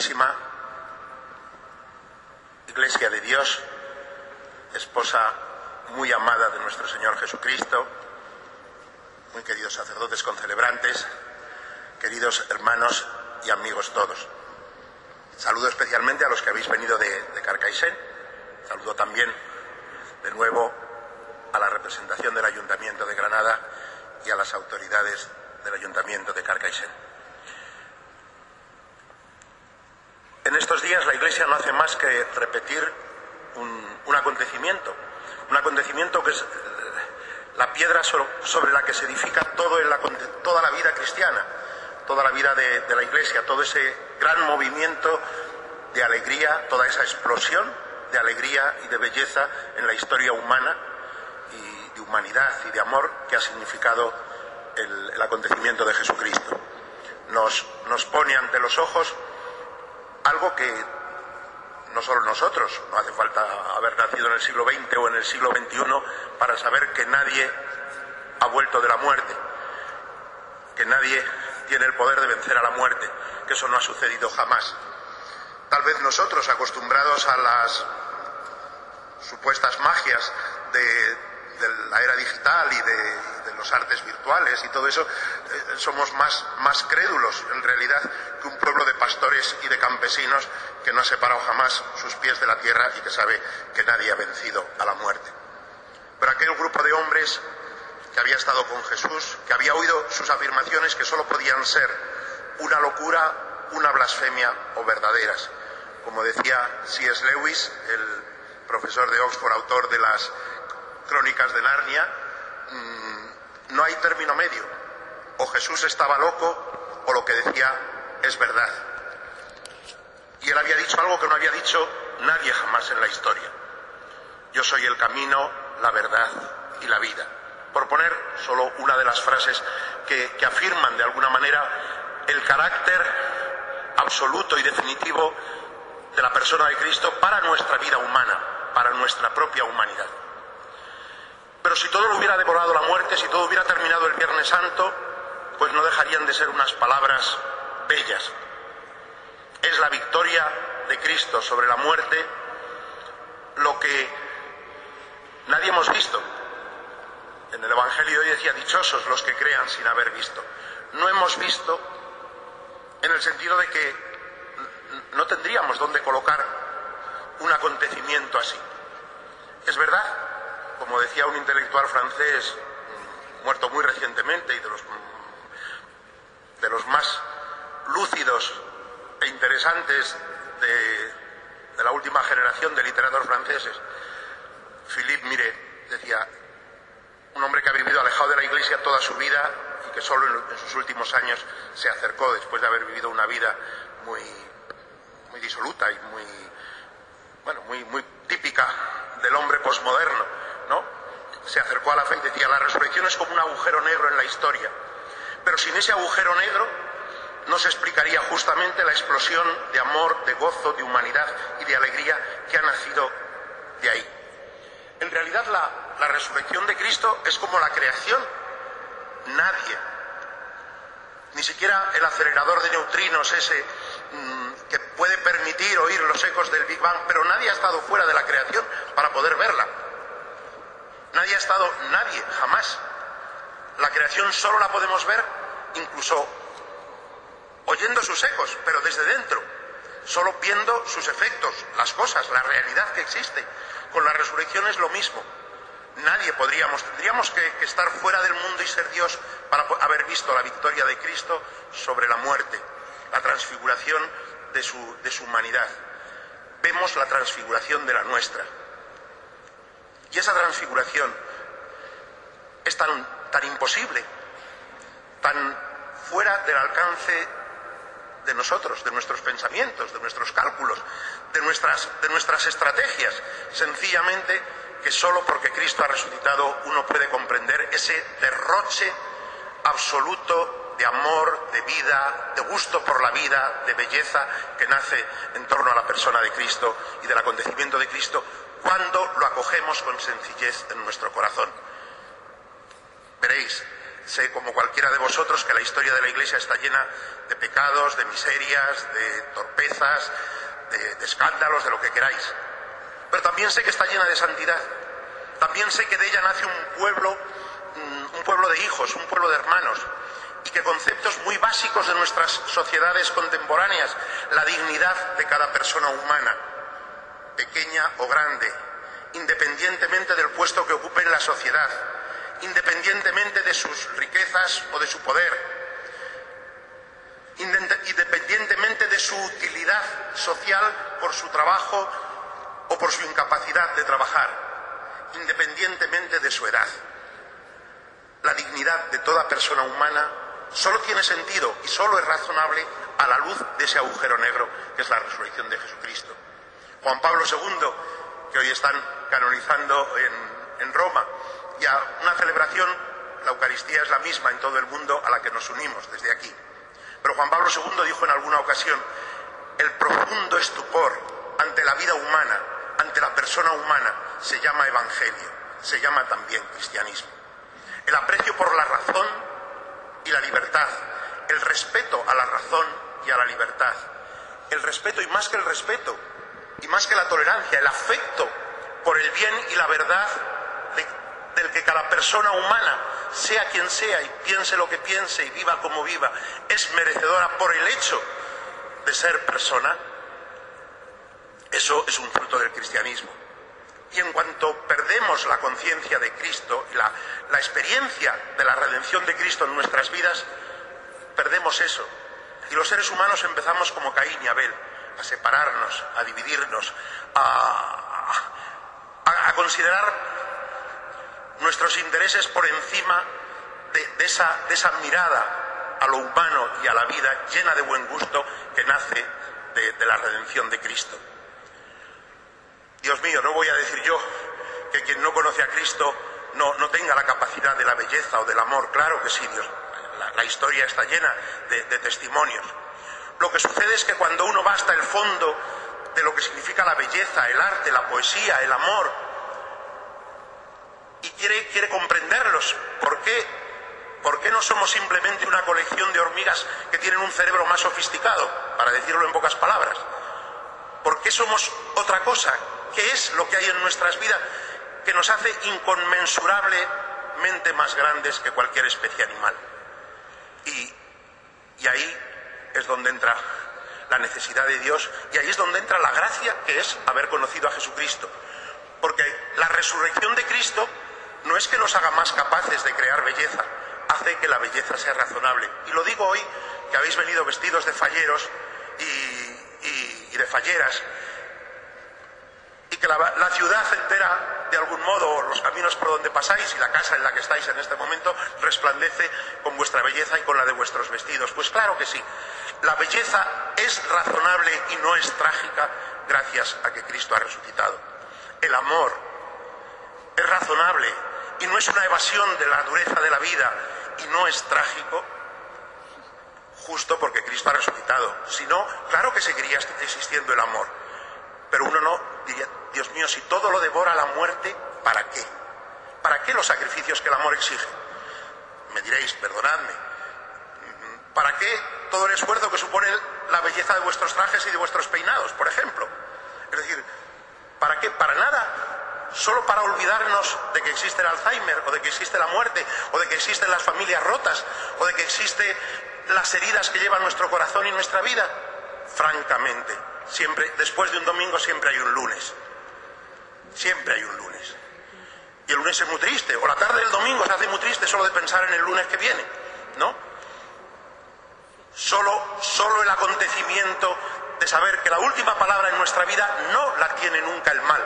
Santísima, Iglesia de Dios, esposa muy amada de nuestro Señor Jesucristo, muy queridos sacerdotes concelebrantes, queridos hermanos y amigos todos. Saludo especialmente a los que habéis venido de, de Carcaixent. Saludo también de nuevo a la representación del Ayuntamiento de Granada y a las autoridades del Ayuntamiento de Carcaixent. En estos días la Iglesia no hace más que repetir un, acontecimiento, un acontecimiento que es la piedra sobre la que se edifica toda la vida cristiana, toda la vida de, de la Iglesia, todo ese gran movimiento de alegría, toda esa explosión de alegría y de belleza en la historia humana y de humanidad y de amor que ha significado el, el acontecimiento de Jesucristo. Nos, nos, pone ante los ojos algo que no solo nosotros, no hace falta haber nacido en el siglo XX o en el siglo XXI para saber que nadie ha vuelto de la muerte, que nadie tiene el poder de vencer a la muerte, que eso no ha sucedido jamás. Tal vez nosotros, acostumbrados a las supuestas magias de, la era digital y de, de, los artes virtuales y todo eso, eh, somos más, más crédulos en realidad que un pueblo de pastores y de campesinos que no ha separado jamás sus pies de la tierra y que sabe que nadie ha vencido a la muerte. Pero aquel grupo de hombres que había estado con Jesús, que había oído sus afirmaciones que solo podían ser una locura, una blasfemia o verdaderas. Como decía C.S. Lewis, el profesor de Oxford, autor de las crónicas de Narnia, mmm, no hay término medio. O Jesús estaba loco o lo que decía es verdad. Y él había dicho algo que no había dicho nadie jamás en la historia. Yo soy el camino, la verdad y la vida. Por poner solo una de las frases que, que afirman de alguna manera el carácter absoluto y definitivo de la persona de Cristo para nuestra vida humana, para nuestra propia humanidad. Pero si todo lo hubiera devorado la muerte, si todo hubiera terminado el Viernes Santo, pues no dejarían de ser unas palabras bellas. Es la victoria de Cristo sobre la muerte lo que nadie hemos visto. En el Evangelio hoy decía, dichosos los que crean sin haber visto. No hemos visto en el sentido de que no tendríamos dónde colocar un acontecimiento así. Es verdad, como decía un intelectual francés muerto muy recientemente y de los, de los más lúcidos e interesantes de, la última generación de literatos franceses, Philippe Mire decía, un hombre que ha vivido alejado de la Iglesia toda su vida y que solo en, en sus últimos años se acercó después de haber vivido una vida muy, muy disoluta y muy, bueno, muy, muy típica del hombre posmoderno, ¿no? Se acercó a la fe y decía, la resurrección es como un agujero negro en la historia, pero sin ese agujero negro no se explicaría justamente la explosión de amor, de gozo, de humanidad y de alegría que ha nacido de ahí. En realidad la, resurrección de Cristo es como la creación. Nadie, ni siquiera el acelerador de neutrinos ese mmm, que puede permitir oír los ecos del Big Bang, pero nadie ha estado fuera de la creación para poder verla. Nadie ha estado, nadie, jamás. La creación solo la podemos ver incluso oyendo sus ecos, pero desde dentro, solo viendo sus efectos, las cosas, la realidad que existe. Con la resurrección es lo mismo. Nadie podríamos, tendríamos que, que estar fuera del mundo y ser Dios para haber visto la victoria de Cristo sobre la muerte, la transfiguración de su, de su humanidad. Vemos la transfiguración de la nuestra. Y esa transfiguración es tan, tan imposible, tan fuera del alcance de nosotros, de nuestros pensamientos, de nuestros cálculos, de nuestras, de nuestras estrategias. Sencillamente que solo porque Cristo ha resucitado uno puede comprender ese derroche absoluto de amor, de vida, de gusto por la vida, de belleza que nace en torno a la persona de Cristo y del acontecimiento de Cristo cuando lo acogemos con sencillez en nuestro corazón. Veréis, sé como cualquiera de vosotros que la historia de la Iglesia está llena de pecados, de miserias, de torpezas, de, escándalos, de lo que queráis. Pero también sé que está llena de santidad. También sé que de ella nace un pueblo, mm, un pueblo de hijos, un pueblo de hermanos, y que conceptos muy básicos de nuestras sociedades contemporáneas, la dignidad de cada persona humana, pequeña o grande, independientemente del puesto que ocupe en la sociedad, independientemente de sus riquezas o de su poder, independientemente de su utilidad social por su trabajo o por su incapacidad de trabajar, independientemente de su edad. La dignidad de toda persona humana solo tiene sentido y solo es razonable a la luz de ese agujero negro que es la resurrección de Jesucristo. Juan Pablo II, que hoy están canonizando en, en Roma, y a una celebración, la Eucaristía es la misma en todo el mundo a la que nos unimos desde aquí. Pero Juan Pablo II dijo en alguna ocasión, el profundo estupor ante la vida humana, ante la persona humana, se llama evangelio, se llama también cristianismo. El aprecio por la razón y la libertad, el respeto a la razón y a la libertad, el respeto y más que el respeto, y más que la tolerancia, el afecto por el bien y la verdad del que cada persona humana, sea quien sea y piense lo que piense y viva como viva, es merecedora por el hecho de ser persona, eso es un fruto del cristianismo. Y en cuanto perdemos la conciencia de Cristo y la, experiencia de la redención de Cristo en nuestras vidas, perdemos eso. Y los seres humanos empezamos como Caín y Abel, a separarnos, a dividirnos, a considerar nuestros intereses por encima de, esa, mirada a lo humano y a la vida llena de buen gusto que nace de, la redención de Cristo. Dios mío, no voy a decir yo que quien no conoce a Cristo no, tenga la capacidad de la belleza o del amor. Claro que sí, Dios. La, historia está llena de, de, testimonios. Lo que sucede es que cuando uno va hasta el fondo de lo que significa la belleza, el arte, la poesía, el amor, quiere, quiere comprenderlos, ¿por qué? ¿Por qué no somos simplemente una colección de hormigas que tienen un cerebro más sofisticado, para decirlo en pocas palabras? ¿Por qué somos otra cosa? ¿Qué es lo que hay en nuestras vidas que nos hace inconmensurablemente más grandes que cualquier especie animal? Y, y ahí es donde entra la necesidad de Dios y ahí es donde entra la gracia que es haber conocido a Jesucristo. Porque la resurrección de Cristo no es que nos haga más capaces de crear belleza, hace que la belleza sea razonable. Y lo digo hoy que habéis venido vestidos de falleros y de falleras y que la, la, ciudad entera, de algún modo, los caminos por donde pasáis y la casa en la que estáis en este momento, resplandece con vuestra belleza y con la de vuestros vestidos. Pues claro que sí, la belleza es razonable y no es trágica gracias a que Cristo ha resucitado. El amor es razonable y no es una evasión de la dureza de la vida y no es trágico justo porque Cristo ha resucitado. Si no, claro que seguiría existiendo el amor. Pero uno no diría, Dios mío, si todo lo devora la muerte, ¿para qué? ¿Para qué los sacrificios que el amor exige? Me diréis, perdonadme, ¿para qué todo el esfuerzo que supone la belleza de vuestros trajes y de vuestros peinados, por ejemplo? Es decir, ¿para qué? Para nada, solo para olvidarnos de que existe el Alzheimer, o de que existe la muerte, o de que existen las familias rotas, o de que existen las heridas que lleva nuestro corazón y nuestra vida. Francamente, siempre, después de un domingo siempre hay un lunes. Siempre hay un lunes. Y el lunes es muy triste, o la tarde del domingo se hace muy triste solo de pensar en el lunes que viene, ¿no? Solo, solo el acontecimiento de saber que la última palabra en nuestra vida no la tiene nunca el mal,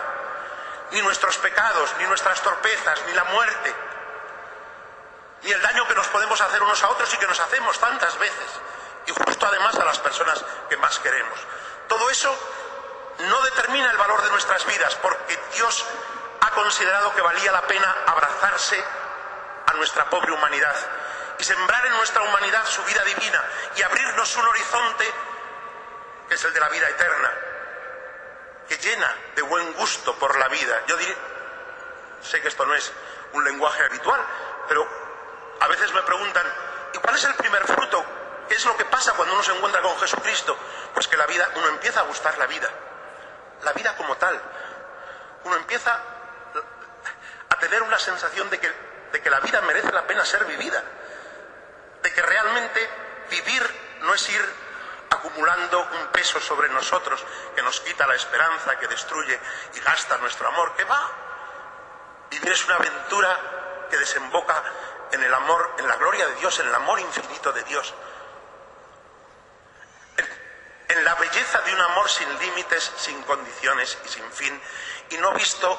ni nuestros pecados, ni nuestras torpezas, ni la muerte, ni el daño que nos podemos hacer unos a otros y que nos hacemos tantas veces, y justo además a las personas que más queremos. Todo eso no determina el valor de nuestras vidas, porque Dios ha considerado que valía la pena abrazarse a nuestra pobre humanidad y sembrar en nuestra humanidad su vida divina y abrirnos un horizonte que es el de la vida eterna, que llena de buen gusto por la vida. Yo diré, sé que esto no es un lenguaje habitual, pero A veces me preguntan, ¿y cuál es el primer fruto? ¿Qué es lo que pasa cuando uno se encuentra con Jesucristo? Pues que la vida, uno empieza a gustar la vida, la vida como tal. Uno empieza a tener una sensación de que, de que la vida merece la pena ser vivida, de que realmente vivir no es ir acumulando un peso sobre nosotros que nos quita la esperanza, que destruye y gasta nuestro amor, que va. Vivir es una aventura que desemboca en el amor, en la gloria de Dios, en el amor infinito de Dios. En, en la belleza de un amor sin límites, sin condiciones y sin fin, y no visto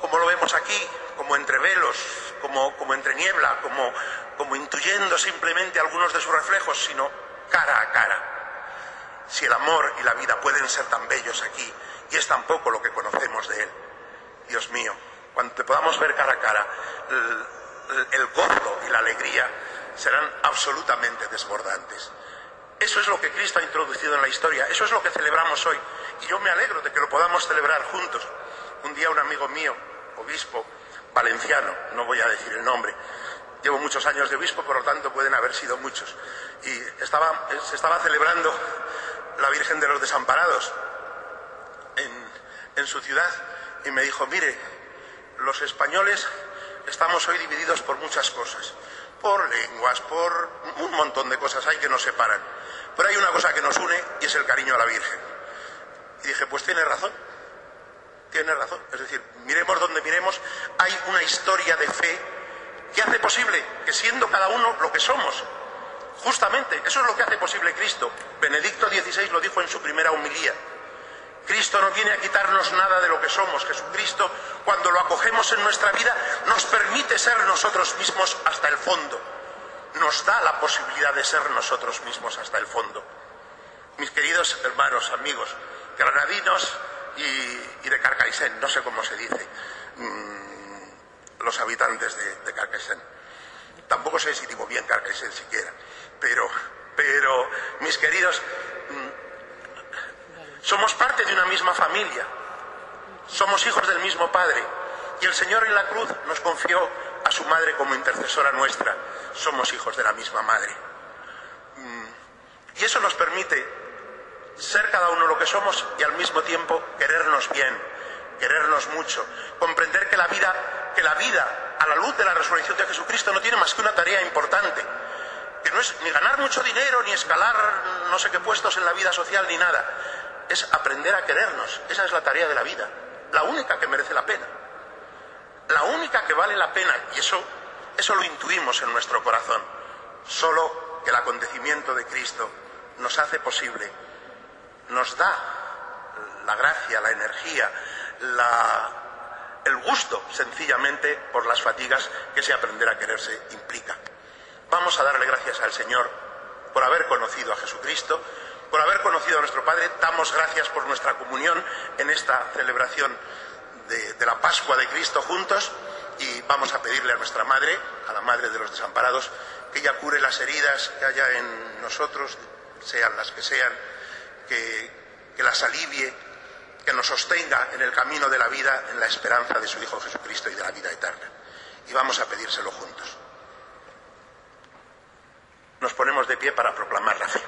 como lo vemos aquí, como entre velos, como, como entre niebla, como, como intuyendo simplemente algunos de sus reflejos, sino cara a cara. Si el amor y la vida pueden ser tan bellos aquí, y es tan poco lo que conocemos de él, Dios mío, cuando te podamos ver cara a cara, el, el gozo y la alegría serán absolutamente desbordantes. Eso es lo que Cristo ha introducido en la historia, eso es lo que celebramos hoy, y yo me alegro de que lo podamos celebrar juntos. Un día un amigo mío, obispo valenciano, no voy a decir el nombre, llevo muchos años de obispo, por lo tanto pueden haber sido muchos, y se estaba celebrando la Virgen de los Desamparados en, su ciudad y me dijo, mire, los españoles estamos hoy divididos por muchas cosas, por lenguas, por un montón de cosas hay que nos separan, pero hay una cosa que nos une y es el cariño a la Virgen. Y dije, pues tiene razón, tiene razón. Es decir, miremos donde miremos, hay una historia de fe que hace posible que siendo cada uno lo que somos, Justamente, eso es lo que hace posible Cristo. Benedicto XVI lo dijo en su primera humilía. Cristo no viene a quitarnos nada de lo que somos. Jesucristo, cuando lo acogemos en nuestra vida, nos permite ser nosotros mismos hasta el fondo. Nos da la posibilidad de ser nosotros mismos hasta el fondo. Mis queridos hermanos, amigos, granadinos y, de Carcaixent, no sé cómo se dice, mmm, los habitantes de, de. Tampoco sé si digo bien Carcaixent siquiera pero, pero, mis queridos, somos parte de una misma familia, somos hijos del mismo Padre, y el Señor en la cruz nos confió a su Madre como intercesora nuestra, somos hijos de la misma Madre. Y eso nos permite ser cada uno lo que somos y al mismo tiempo querernos bien, querernos mucho, comprender que la vida, que la vida a la luz de la resurrección de Jesucristo no tiene más que una tarea importante, no es ni ganar mucho dinero, ni escalar no sé qué puestos en la vida social, ni nada. Es aprender a querernos. Esa es la tarea de la vida. La única que merece la pena. La única que vale la pena. Y eso, eso lo intuimos en nuestro corazón. Solo que el acontecimiento de Cristo nos hace posible, nos da la gracia, la energía, el gusto, sencillamente, por las fatigas que ese aprender a quererse implica. Vamos a darle gracias al Señor por haber conocido a Jesucristo, por haber conocido a nuestro Padre. Damos gracias por nuestra comunión en esta celebración de, la Pascua de Cristo juntos y vamos a pedirle a nuestra Madre, a la Madre de los desamparados, que ella cure las heridas que haya en nosotros, sean las que sean, que, que las alivie, que nos sostenga en el camino de la vida, en la esperanza de su Hijo Jesucristo y de la vida eterna. Y vamos a pedírselo juntos nos ponemos de pie para proclamar la fe.